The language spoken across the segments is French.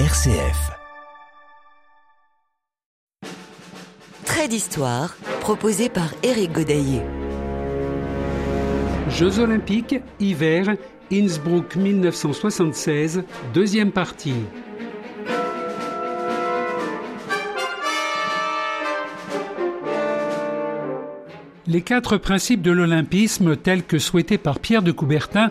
RCF. Trait d'histoire proposé par Éric Godaillé. Jeux olympiques, hiver, Innsbruck 1976, deuxième partie. Les quatre principes de l'olympisme tels que souhaités par Pierre de Coubertin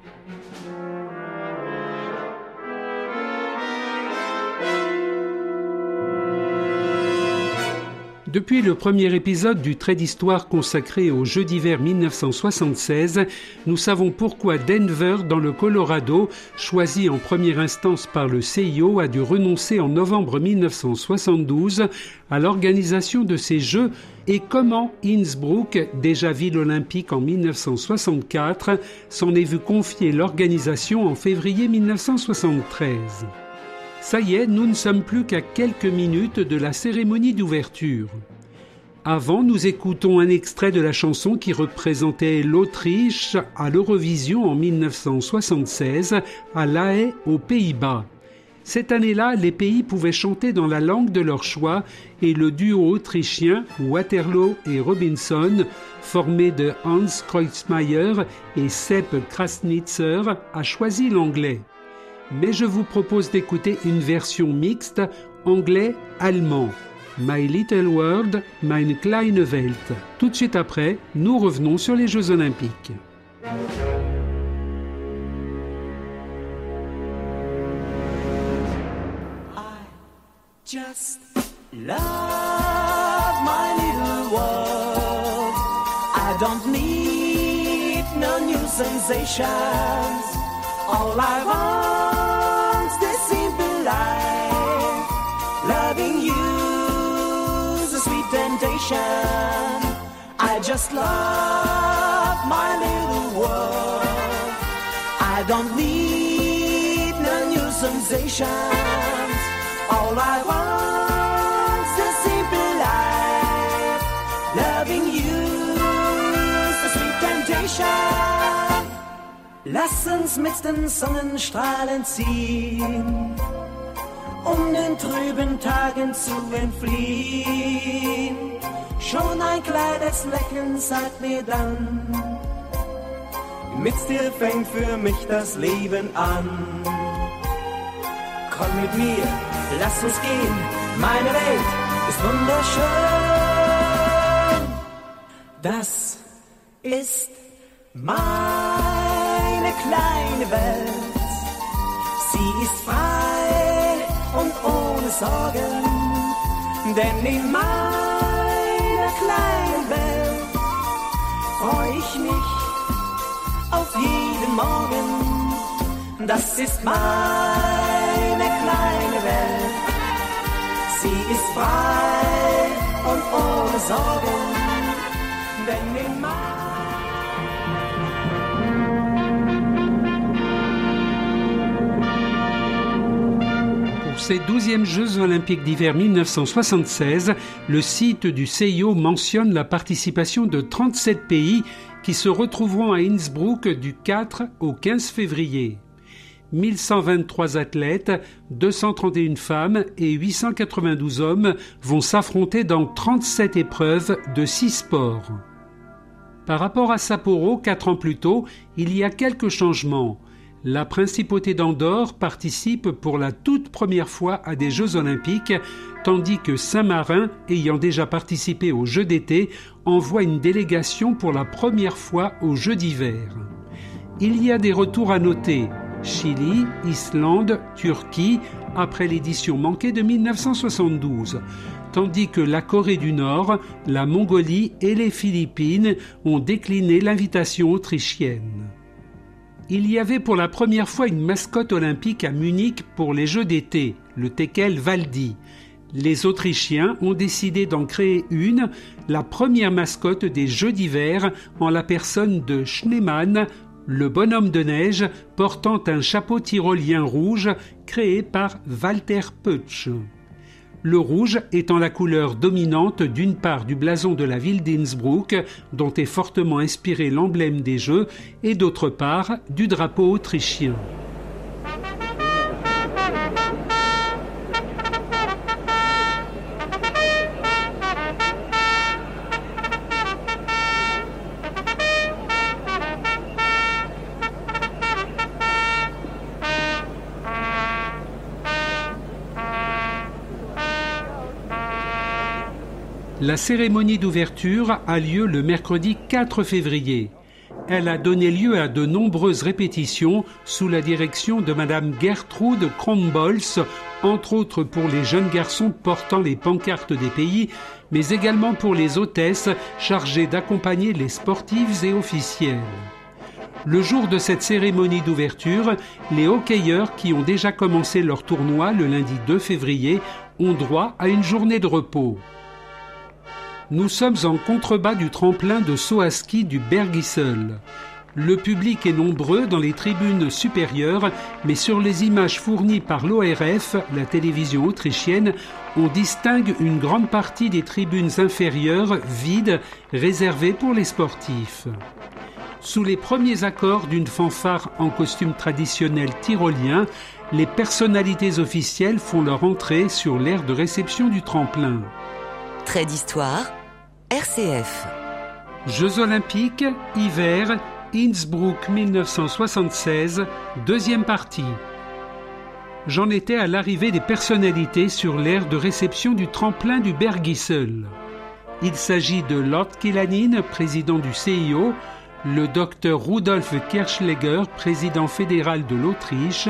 Depuis le premier épisode du trait d'histoire consacré aux Jeux d'hiver 1976, nous savons pourquoi Denver, dans le Colorado, choisi en première instance par le CIO, a dû renoncer en novembre 1972 à l'organisation de ces Jeux et comment Innsbruck, déjà ville olympique en 1964, s'en est vu confier l'organisation en février 1973. Ça y est, nous ne sommes plus qu'à quelques minutes de la cérémonie d'ouverture. Avant, nous écoutons un extrait de la chanson qui représentait l'Autriche à l'Eurovision en 1976 à La Haye aux Pays-Bas. Cette année-là, les pays pouvaient chanter dans la langue de leur choix et le duo autrichien Waterloo et Robinson, formé de Hans Kreutzmayer et Sepp Krasnitzer, a choisi l'anglais mais je vous propose d'écouter une version mixte anglais-allemand. My Little World, Meine kleine Welt. Tout de suite après, nous revenons sur les Jeux Olympiques. I just love my little world. I don't need no new sensations. All I want I just love my little world. I don't need no new sensations. All I want is a simple life. Loving you's a sweet temptation. Lass uns mit den Sonnenstrahlen ziehen um den trüben Tagen zu entfliehen. Schon ein kleines Lächeln sagt mir dann, mit dir fängt für mich das Leben an. Komm mit mir, lass uns gehen, meine Welt ist wunderschön. Das ist meine kleine Welt, sie ist frei ohne Sorgen. Denn in meiner kleinen Welt freue ich mich auf jeden Morgen. Das ist meine kleine Welt. Sie ist frei und ohne Sorgen. Denn in meiner ces 12e Jeux olympiques d'hiver 1976, le site du CIO mentionne la participation de 37 pays qui se retrouveront à Innsbruck du 4 au 15 février. 1123 athlètes, 231 femmes et 892 hommes vont s'affronter dans 37 épreuves de 6 sports. Par rapport à Sapporo, 4 ans plus tôt, il y a quelques changements. La principauté d'Andorre participe pour la toute première fois à des Jeux olympiques, tandis que Saint-Marin, ayant déjà participé aux Jeux d'été, envoie une délégation pour la première fois aux Jeux d'hiver. Il y a des retours à noter. Chili, Islande, Turquie, après l'édition manquée de 1972 tandis que la Corée du Nord, la Mongolie et les Philippines ont décliné l'invitation autrichienne il y avait pour la première fois une mascotte olympique à Munich pour les Jeux d'été, le Tekel Valdi. Les Autrichiens ont décidé d'en créer une, la première mascotte des Jeux d'hiver, en la personne de Schneemann, le bonhomme de neige portant un chapeau tyrolien rouge créé par Walter Pötsch. Le rouge étant la couleur dominante d'une part du blason de la ville d'Innsbruck, dont est fortement inspiré l'emblème des Jeux, et d'autre part du drapeau autrichien. La cérémonie d'ouverture a lieu le mercredi 4 février. Elle a donné lieu à de nombreuses répétitions sous la direction de Madame Gertrude Krombolz, entre autres pour les jeunes garçons portant les pancartes des pays, mais également pour les hôtesses chargées d'accompagner les sportives et officiels. Le jour de cette cérémonie d'ouverture, les hockeyeurs qui ont déjà commencé leur tournoi le lundi 2 février ont droit à une journée de repos. Nous sommes en contrebas du tremplin de saut à ski du Bergisel. Le public est nombreux dans les tribunes supérieures, mais sur les images fournies par l'ORF, la télévision autrichienne, on distingue une grande partie des tribunes inférieures vides, réservées pour les sportifs. Sous les premiers accords d'une fanfare en costume traditionnel tyrolien, les personnalités officielles font leur entrée sur l'aire de réception du tremplin. Trait d'histoire RCF. Jeux olympiques, hiver, Innsbruck 1976, deuxième partie. J'en étais à l'arrivée des personnalités sur l'aire de réception du tremplin du Bergisel. Il s'agit de Lord Killanin, président du CIO, le docteur Rudolf Kirchleger, président fédéral de l'Autriche,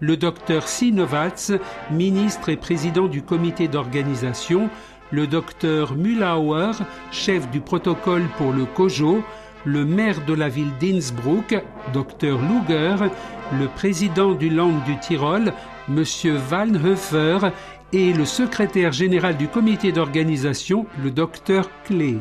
le docteur Sinovats, ministre et président du comité d'organisation, le docteur Mühlauer, chef du protocole pour le COJO, le maire de la ville d'Innsbruck, docteur Luger, le président du Land du Tyrol, monsieur Wallhofer, et le secrétaire général du comité d'organisation, le docteur Klee.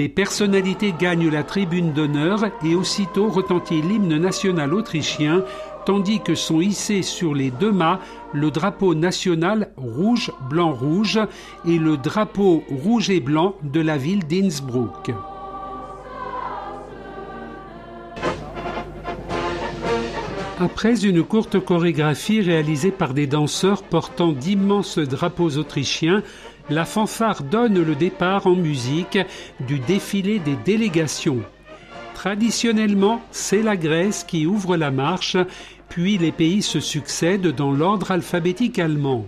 Les personnalités gagnent la tribune d'honneur et aussitôt retentit l'hymne national autrichien, tandis que sont hissés sur les deux mâts le drapeau national rouge, blanc, rouge et le drapeau rouge et blanc de la ville d'Innsbruck. Après une courte chorégraphie réalisée par des danseurs portant d'immenses drapeaux autrichiens, la fanfare donne le départ en musique du défilé des délégations. Traditionnellement, c'est la Grèce qui ouvre la marche, puis les pays se succèdent dans l'ordre alphabétique allemand.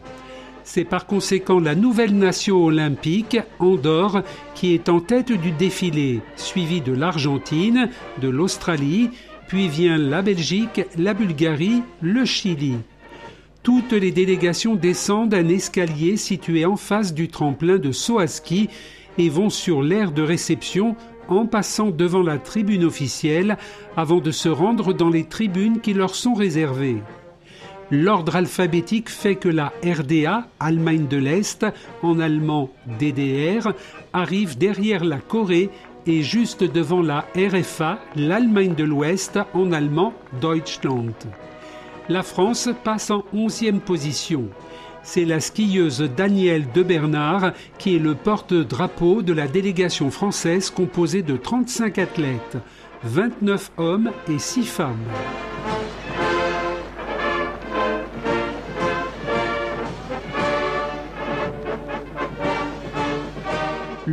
C'est par conséquent la nouvelle nation olympique, Andorre, qui est en tête du défilé, suivie de l'Argentine, de l'Australie, puis vient la Belgique, la Bulgarie, le Chili. Toutes les délégations descendent un escalier situé en face du tremplin de Soaski et vont sur l'aire de réception en passant devant la tribune officielle avant de se rendre dans les tribunes qui leur sont réservées. L'ordre alphabétique fait que la RDA, Allemagne de l'Est, en allemand DDR, arrive derrière la Corée et juste devant la RFA, l'Allemagne de l'Ouest, en allemand Deutschland. La France passe en 11e position. C'est la skieuse Danielle de Bernard qui est le porte-drapeau de la délégation française composée de 35 athlètes, 29 hommes et 6 femmes.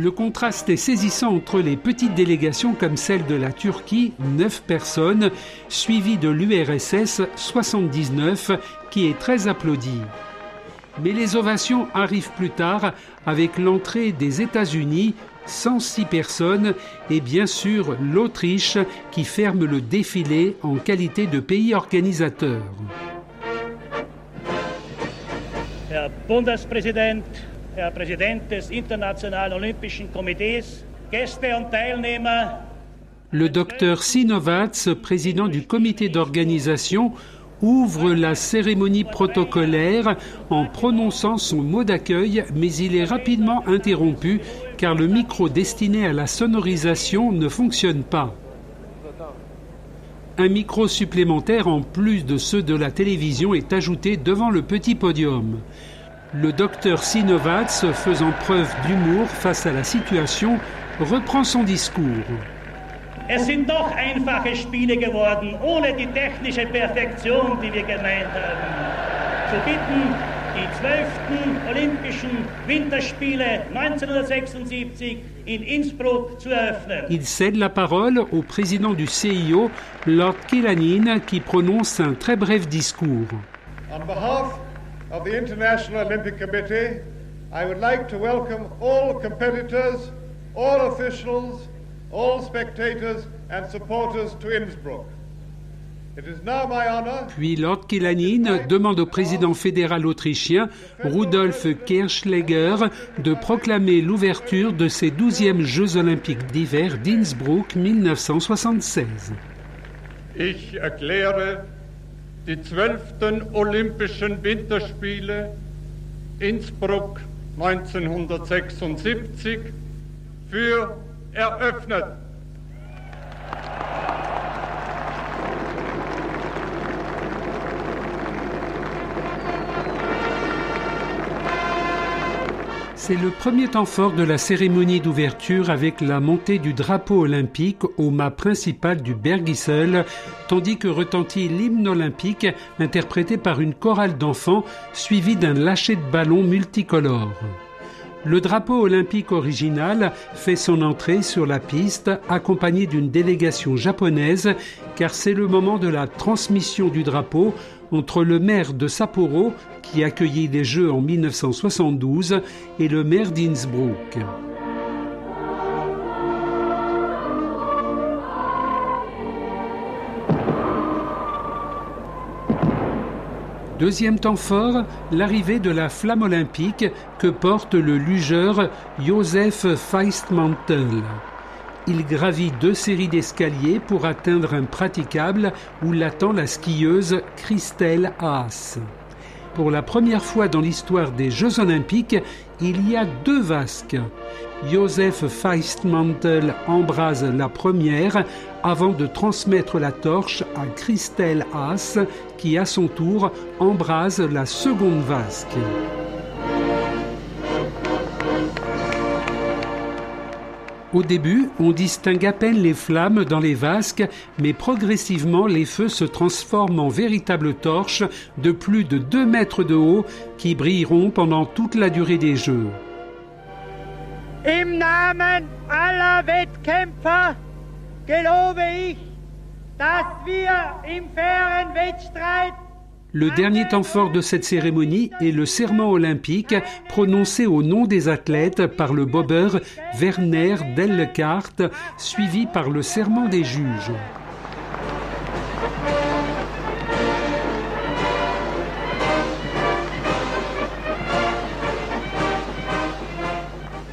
Le contraste est saisissant entre les petites délégations comme celle de la Turquie, 9 personnes, suivie de l'URSS, 79, qui est très applaudie. Mais les ovations arrivent plus tard avec l'entrée des États-Unis, 106 personnes, et bien sûr l'Autriche qui ferme le défilé en qualité de pays organisateur. Des. Le docteur Sinovats, président du comité d'organisation, ouvre la cérémonie protocolaire en prononçant son mot d'accueil, mais il est rapidement interrompu car le micro destiné à la sonorisation ne fonctionne pas. Un micro supplémentaire en plus de ceux de la télévision est ajouté devant le petit podium. Le docteur Sinovats, faisant preuve d'humour face à la situation, reprend son discours. Es sind doch einfache Spiele geworden, ohne die technische Perfektion, die wir gemeint haben. Zu bitten, die 12. Olympischen Winterspiele 1976 in Innsbruck zu eröffnen. Il cède la parole au président du CIO, Lord Killanin, qui prononce un très bref discours. On behalf of the International Olympic Committee, I would like to welcome all competitors, all officials, all spectators and supporters to Innsbruck. It is now my honor Puis Lord Killanin demande au président fédéral autrichien, Rudolf Kirchleger, de proclamer l'ouverture de ces 12e Jeux olympiques d'hiver d'Innsbruck 1976. Ich erkläre die 12. Olympischen Winterspiele Innsbruck 1976 für eröffnet. C'est le premier temps fort de la cérémonie d'ouverture avec la montée du drapeau olympique au mât principal du Bergisel, tandis que retentit l'hymne olympique interprété par une chorale d'enfants suivi d'un lâcher de ballon multicolore. Le drapeau olympique original fait son entrée sur la piste accompagné d'une délégation japonaise car c'est le moment de la transmission du drapeau entre le maire de Sapporo qui accueillit les Jeux en 1972 et le maire d'Innsbruck. Deuxième temps fort, l'arrivée de la flamme olympique que porte le lugeur Josef Feistmantel. Il gravit deux séries d'escaliers pour atteindre un praticable où l'attend la skieuse Christelle Haas. Pour la première fois dans l'histoire des Jeux olympiques, il y a deux vasques. Josef Feistmantel embrase la première avant de transmettre la torche à Christelle Haas qui à son tour embrase la seconde vasque. Au début, on distingue à peine les flammes dans les vasques, mais progressivement les feux se transforment en véritables torches de plus de 2 mètres de haut qui brilleront pendant toute la durée des Jeux. Im Namen aller Wettkämpfer ich, im fairen Wettstreit Le dernier temps fort de cette cérémonie est le serment olympique prononcé au nom des athlètes par le bobeur Werner Dellecart, suivi par le serment des juges.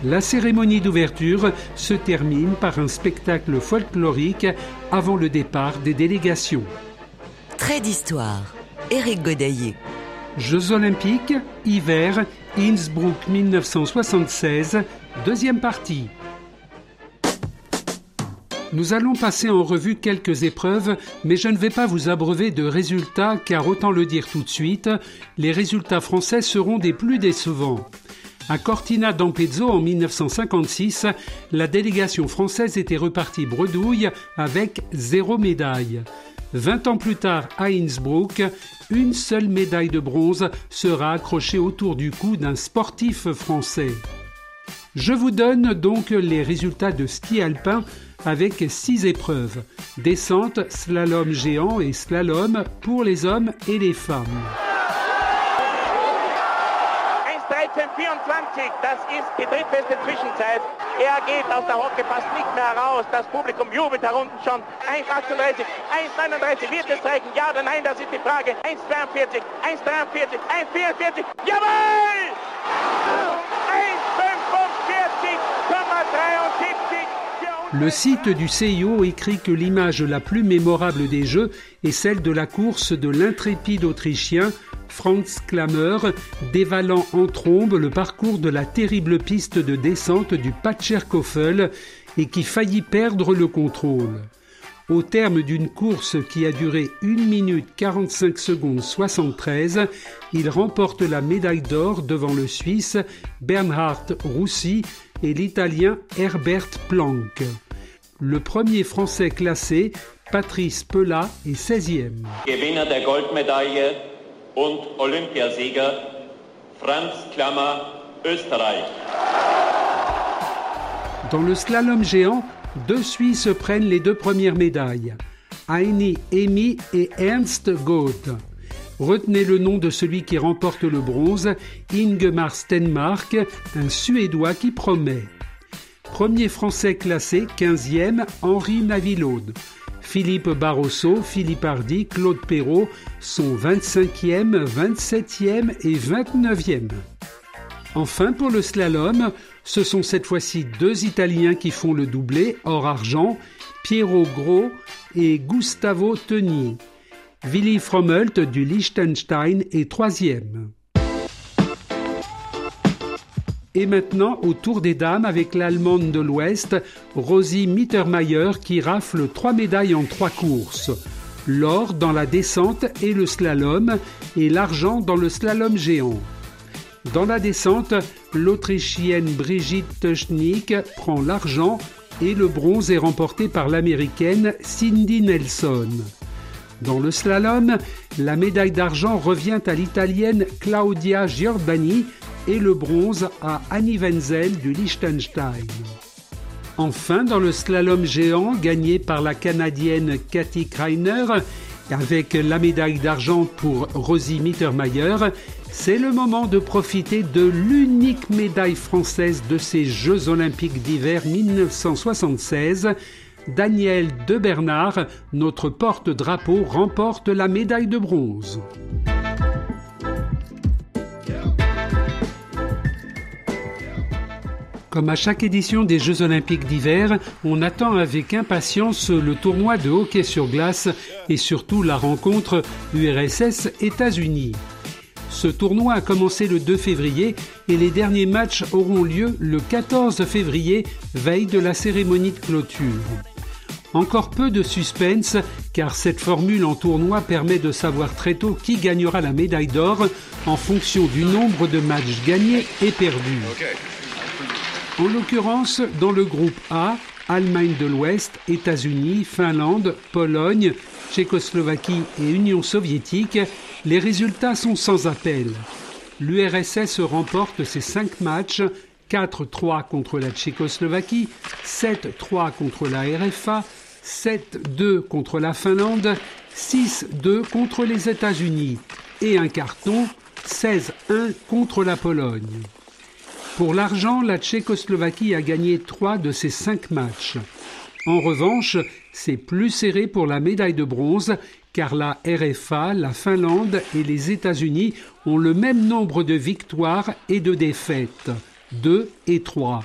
La cérémonie d'ouverture se termine par un spectacle folklorique avant le départ des délégations. D'histoire. Éric Godaillé. Jeux olympiques, hiver, Innsbruck 1976, deuxième partie. Nous allons passer en revue quelques épreuves, mais je ne vais pas vous abreuver de résultats, car autant le dire tout de suite, les résultats français seront des plus décevants. À Cortina d'Ampezzo en 1956, la délégation française était repartie bredouille avec zéro médaille. Vingt ans plus tard, à Innsbruck, une seule médaille de bronze sera accrochée autour du cou d'un sportif français. Je vous donne donc les résultats de ski alpin avec six épreuves descente, slalom géant et slalom pour les hommes et les femmes. 1.13.24, das ist die drittbeste Zwischenzeit. Geht aus der Hocke fast nicht mehr heraus. Das Publikum jubelt da unten schon. 1,38, 1,39. Wird es reichen? Ja oder nein? Das ist die Frage. 1,42, 1,43, 1,44. Jawohl! 1,45,73. Le site du CIO écrit que l'image la plus mémorable des Jeux est celle de la course de l'intrépide Autrichien Franz Klammer, dévalant en trombe le parcours de la terrible piste de descente du Patscherkofel et qui faillit perdre le contrôle. Au terme d'une course qui a duré 1 minute 45 secondes 73, il remporte la médaille d'or devant le Suisse Bernhard Roussy et l'Italien Herbert Planck. Le premier Français classé, Patrice Pella, est 16e. Und Olympiasieger Franz Klammer, Österreich. Dans le slalom géant, deux Suisses prennent les deux premières médailles. Heini Emi et Ernst Goth. Retenez le nom de celui qui remporte le bronze, Ingemar Stenmark, un Suédois qui promet. Premier Français classé, 15e, Henri Navilaude. Philippe Barroso, Philippe Hardy, Claude Perrault sont 25e, 27e et 29e. Enfin, pour le slalom, ce sont cette fois-ci deux Italiens qui font le doublé, or-argent, Piero Gros et Gustavo Teni. Willy Frommelt du Liechtenstein est troisième. Et maintenant, au tour des dames avec l'Allemande de l'Ouest, Rosie Mittermeier qui rafle trois médailles en trois courses. L'or dans la descente et le slalom et l'argent dans le slalom géant. Dans la descente, l'Autrichienne Brigitte Schnick prend l'argent et le bronze est remporté par l'Américaine Cindy Nelson. Dans le slalom, la médaille d'argent revient à l'Italienne Claudia Giordani et le bronze à Annie Wenzel du Liechtenstein. Enfin, dans le slalom géant gagné par la Canadienne Cathy Kreiner, avec la médaille d'argent pour Rosie Mittermeier, c'est le moment de profiter de l'unique médaille française de ces Jeux olympiques d'hiver 1976. Daniel de Bernard, notre porte-drapeau, remporte la médaille de bronze. Comme à chaque édition des Jeux olympiques d'hiver, on attend avec impatience le tournoi de hockey sur glace et surtout la rencontre URSS États-Unis. Ce tournoi a commencé le 2 février et les derniers matchs auront lieu le 14 février, veille de la cérémonie de clôture. Encore peu de suspense car cette formule en tournoi permet de savoir très tôt qui gagnera la médaille d'or en fonction du nombre de matchs gagnés et perdus. En l'occurrence, dans le groupe A, Allemagne de l'Ouest, États-Unis, Finlande, Pologne, Tchécoslovaquie et Union soviétique, les résultats sont sans appel. L'URSS remporte ses cinq matchs 4-3 contre la Tchécoslovaquie, 7-3 contre la RFA, 7-2 contre la Finlande, 6-2 contre les États-Unis et un carton 16-1 contre la Pologne. Pour l'argent, la Tchécoslovaquie a gagné trois de ses cinq matchs. En revanche, c'est plus serré pour la médaille de bronze car la RFA, la Finlande et les États-Unis ont le même nombre de victoires et de défaites, 2 et 3.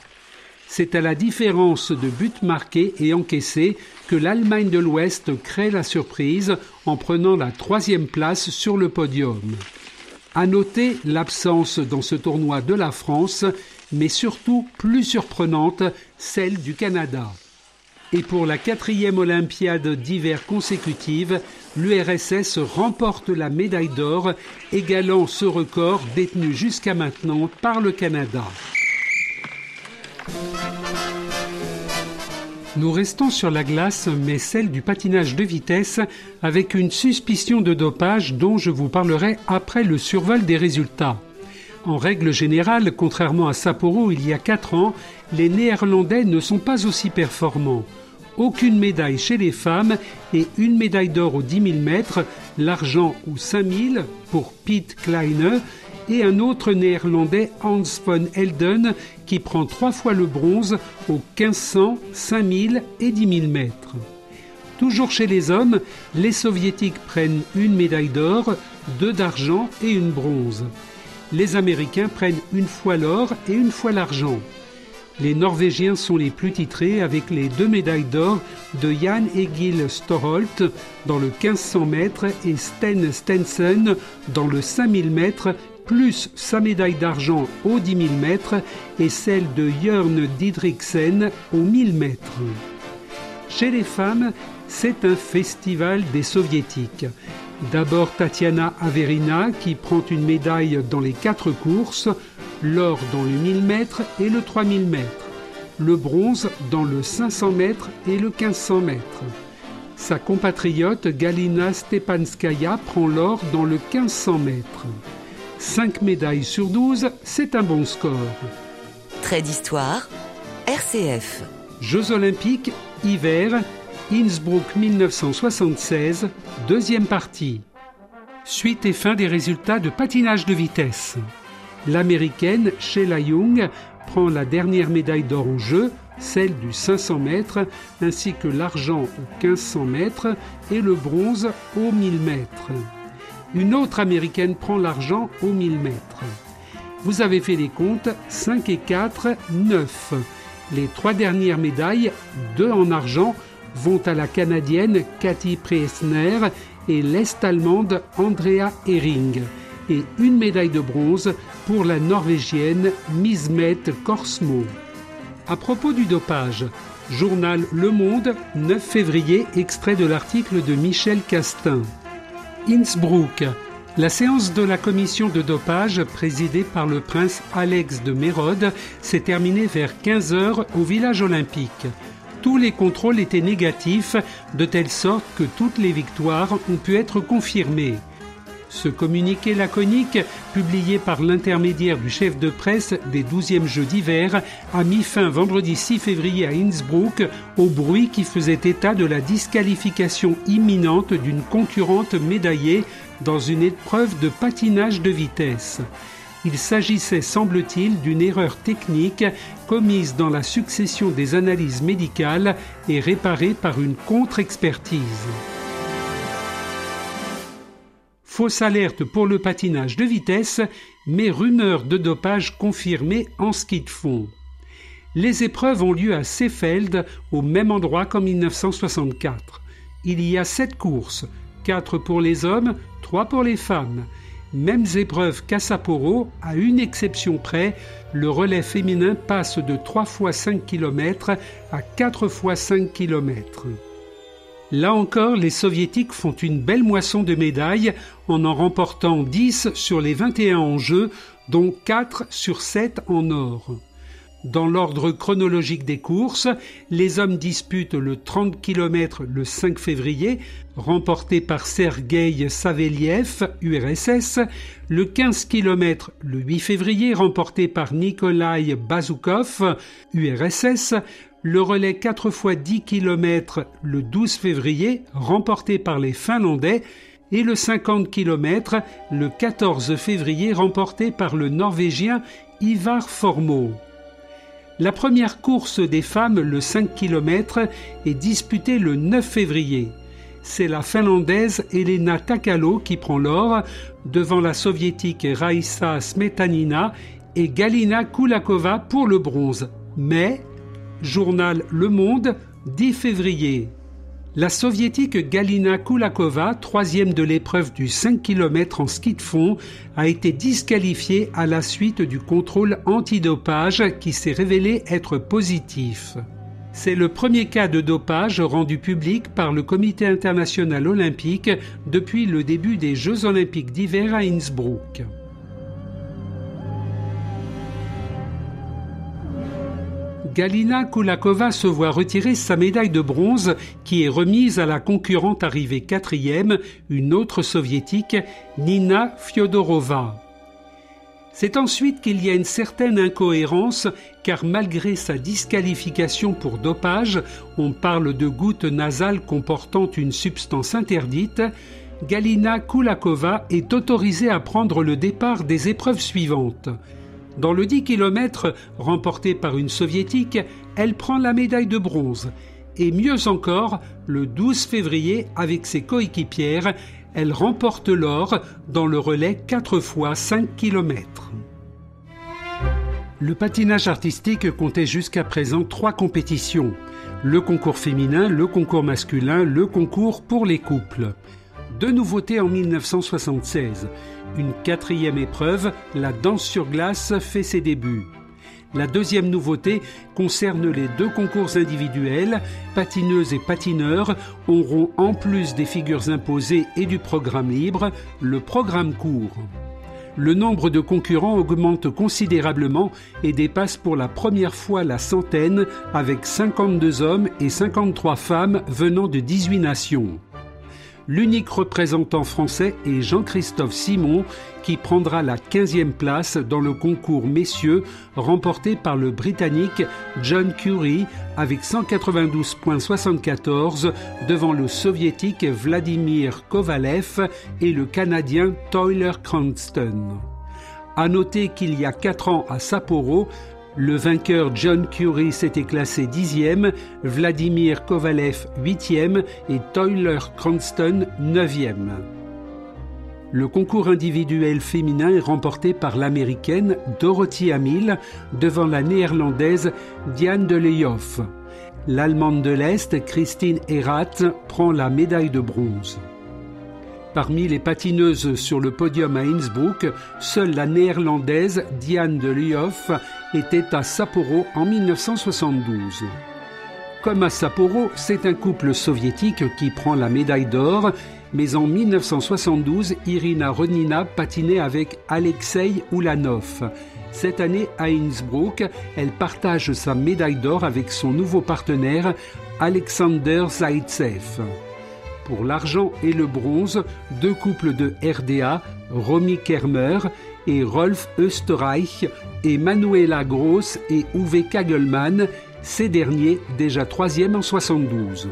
C'est à la différence de buts marqués et encaissés que l'Allemagne de l'Ouest crée la surprise en prenant la troisième place sur le podium. À noter l'absence dans ce tournoi de la France, mais surtout plus surprenante, celle du Canada. Et pour la quatrième Olympiade d'hiver consécutive, l'URSS remporte la médaille d'or, égalant ce record détenu jusqu'à maintenant par le Canada. Nous restons sur la glace, mais celle du patinage de vitesse, avec une suspicion de dopage dont je vous parlerai après le survol des résultats. En règle générale, contrairement à Sapporo il y a 4 ans, les Néerlandais ne sont pas aussi performants. Aucune médaille chez les femmes et une médaille d'or aux 10 000 mètres, l'argent aux 5 000 pour Pete Kleine et un autre néerlandais, Hans von Helden, qui prend trois fois le bronze aux 1500, 5000 et 10 000 mètres. Toujours chez les hommes, les soviétiques prennent une médaille d'or, deux d'argent et une bronze. Les Américains prennent une fois l'or et une fois l'argent. Les Norvégiens sont les plus titrés avec les deux médailles d'or de Jan Egil Storholt dans le 1500 mètres et Sten Stensen dans le 5000 mètres, plus sa médaille d'argent aux 10 000 mètres et celle de Jörn Didriksen aux 1000 mètres. Chez les femmes, c'est un festival des soviétiques. D'abord Tatiana Averina qui prend une médaille dans les quatre courses, l'or dans le 1000 mètres et le 3000 mètres, le bronze dans le 500 mètres et le 1500 mètres. Sa compatriote Galina Stepanskaya prend l'or dans le 1500 mètres. 5 médailles sur 12, c'est un bon score. Trait d'histoire, RCF. Jeux olympiques, hiver, Innsbruck 1976, deuxième partie. Suite et fin des résultats de patinage de vitesse. L'américaine Sheila Young prend la dernière médaille d'or en jeu, celle du 500 mètres, ainsi que l'argent au 1500 mètres et le bronze au 1000 mètres. Une autre américaine prend l'argent au 1000 mètres. Vous avez fait les comptes 5 et 4, 9. Les trois dernières médailles, deux en argent, vont à la Canadienne Cathy Preissner et l'Est-Allemande Andrea Hering, et une médaille de bronze pour la Norvégienne Mismet Korsmo. À propos du dopage, journal Le Monde, 9 février, extrait de l'article de Michel Castin. Innsbruck. La séance de la commission de dopage, présidée par le prince Alex de Mérode, s'est terminée vers 15 heures au village olympique. Tous les contrôles étaient négatifs, de telle sorte que toutes les victoires ont pu être confirmées. Ce communiqué laconique, publié par l'intermédiaire du chef de presse des 12e Jeux d'hiver, a mis fin vendredi 6 février à Innsbruck au bruit qui faisait état de la disqualification imminente d'une concurrente médaillée dans une épreuve de patinage de vitesse. Il s'agissait, semble-t-il, d'une erreur technique commise dans la succession des analyses médicales et réparée par une contre-expertise. Fausse alerte pour le patinage de vitesse, mais rumeurs de dopage confirmées en ski de fond. Les épreuves ont lieu à Seefeld, au même endroit qu'en 1964. Il y a sept courses, quatre pour les hommes, trois pour les femmes. Mêmes épreuves qu'à Sapporo, à une exception près, le relais féminin passe de 3 fois 5 km à 4 fois 5 km. Là encore, les soviétiques font une belle moisson de médailles en en remportant 10 sur les 21 en jeu, dont 4 sur 7 en or. Dans l'ordre chronologique des courses, les hommes disputent le 30 km le 5 février, remporté par Sergei Saveliev, URSS, le 15 km le 8 février, remporté par Nikolai Bazoukov, URSS, le relais 4 x 10 km le 12 février, remporté par les Finlandais, et le 50 km le 14 février, remporté par le Norvégien Ivar Formo. La première course des femmes, le 5 km, est disputée le 9 février. C'est la Finlandaise Elena Takalo qui prend l'or devant la soviétique Raisa Smetanina et Galina Kulakova pour le bronze. Mais Journal Le Monde, 10 février. La soviétique Galina Kulakova, troisième de l'épreuve du 5 km en ski de fond, a été disqualifiée à la suite du contrôle antidopage qui s'est révélé être positif. C'est le premier cas de dopage rendu public par le Comité international olympique depuis le début des Jeux olympiques d'hiver à Innsbruck. Galina Kulakova se voit retirer sa médaille de bronze qui est remise à la concurrente arrivée quatrième, une autre soviétique, Nina Fyodorova. C'est ensuite qu'il y a une certaine incohérence car malgré sa disqualification pour dopage, on parle de gouttes nasales comportant une substance interdite, Galina Kulakova est autorisée à prendre le départ des épreuves suivantes. Dans le 10 km remporté par une soviétique, elle prend la médaille de bronze. Et mieux encore, le 12 février, avec ses coéquipières, elle remporte l'or dans le relais 4 fois 5 km. Le patinage artistique comptait jusqu'à présent trois compétitions. Le concours féminin, le concours masculin, le concours pour les couples. Deux nouveautés en 1976. Une quatrième épreuve, la danse sur glace, fait ses débuts. La deuxième nouveauté concerne les deux concours individuels. Patineuses et patineurs auront en plus des figures imposées et du programme libre, le programme court. Le nombre de concurrents augmente considérablement et dépasse pour la première fois la centaine avec 52 hommes et 53 femmes venant de 18 nations. L'unique représentant français est Jean-Christophe Simon qui prendra la 15e place dans le concours messieurs remporté par le Britannique John Curry avec 192,74 devant le Soviétique Vladimir Kovalev et le Canadien Tyler Cranston. À noter qu'il y a 4 ans à Sapporo, le vainqueur John Curry s'était classé dixième, Vladimir Kovalev huitième et Tyler Cranston neuvième. Le concours individuel féminin est remporté par l'américaine Dorothy Hamill devant la néerlandaise Diane de Leyoff. L'allemande de l'Est, Christine Erath, prend la médaille de bronze. Parmi les patineuses sur le podium à Innsbruck, seule la néerlandaise Diane de Lioff était à Sapporo en 1972. Comme à Sapporo, c'est un couple soviétique qui prend la médaille d'or, mais en 1972, Irina Rodnina patinait avec Alexei Ulanov. Cette année, à Innsbruck, elle partage sa médaille d'or avec son nouveau partenaire, Alexander Zaitsev. Pour l'argent et le bronze, deux couples de RDA, Romy Kermer et Rolf Österreich, et Manuela Gross et Uwe Kagelmann, ces derniers déjà troisième en 72.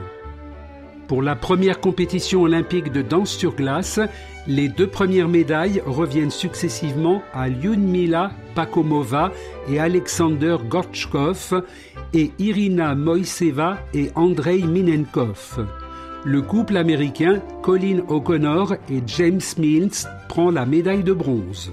Pour la première compétition olympique de danse sur glace, les deux premières médailles reviennent successivement à Lyudmila Pakomova et Alexander Gorchkov et Irina Moiseva et Andrei Minenkov. Le couple américain Colin O'Connor et James Mills prend la médaille de bronze.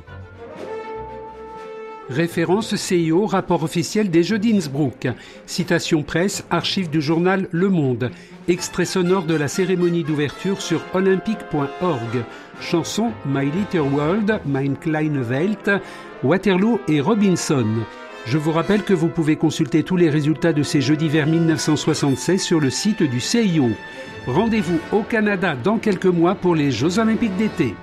Référence CIO, rapport officiel des Jeux d'Innsbruck. Citation presse, archive du journal Le Monde. Extrait sonore de la cérémonie d'ouverture sur olympique.org. Chanson My Little World, Mein Kleine Welt, Waterloo et Robinson. Je vous rappelle que vous pouvez consulter tous les résultats de ces Jeux d'hiver 1976 sur le site du CIO. Rendez-vous au Canada dans quelques mois pour les Jeux olympiques d'été.